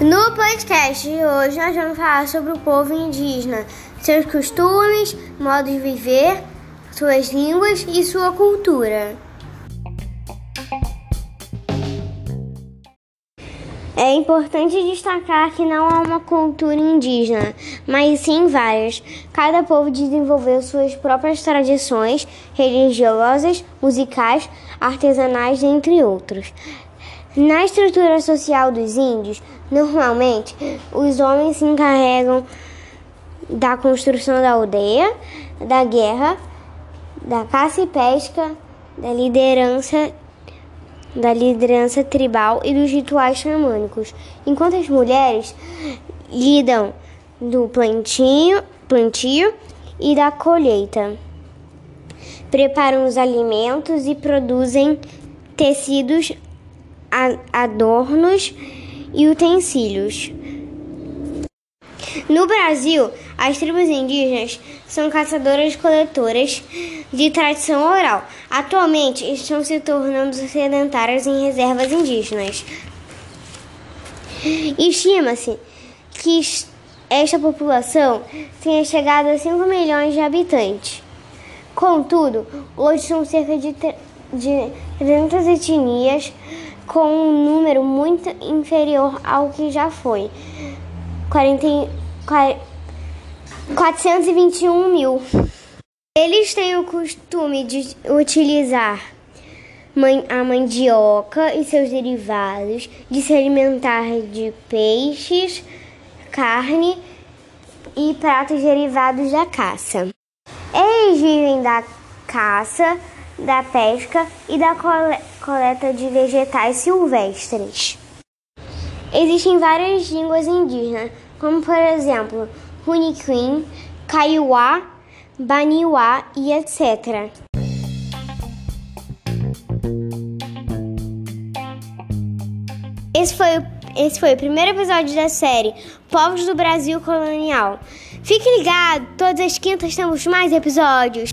No podcast de hoje nós vamos falar sobre o povo indígena, seus costumes, modos de viver, suas línguas e sua cultura. É importante destacar que não há uma cultura indígena, mas sim várias. Cada povo desenvolveu suas próprias tradições religiosas, musicais, artesanais, entre outros. Na estrutura social dos índios, normalmente os homens se encarregam da construção da aldeia, da guerra, da caça e pesca, da liderança da liderança tribal e dos rituais xamânicos, enquanto as mulheres lidam do plantio, plantio e da colheita. Preparam os alimentos e produzem tecidos, adornos e utensílios. No Brasil, as tribos indígenas são caçadoras-coletoras de tradição oral. Atualmente, estão se tornando sedentárias em reservas indígenas. Estima-se que esta população tenha chegado a 5 milhões de habitantes. Contudo, hoje são cerca de, de 300 etnias, com um número muito inferior ao que já foi. 40, 421 mil. Eles têm o costume de utilizar a mandioca e seus derivados, de se alimentar de peixes, carne e pratos derivados da caça. Eles vivem da caça, da pesca e da coleta de vegetais silvestres. Existem várias línguas indígenas, como por exemplo Runiquim, Kaiowá, Baniwá e etc. Esse foi, esse foi o primeiro episódio da série Povos do Brasil Colonial. Fique ligado, todas as quintas temos mais episódios.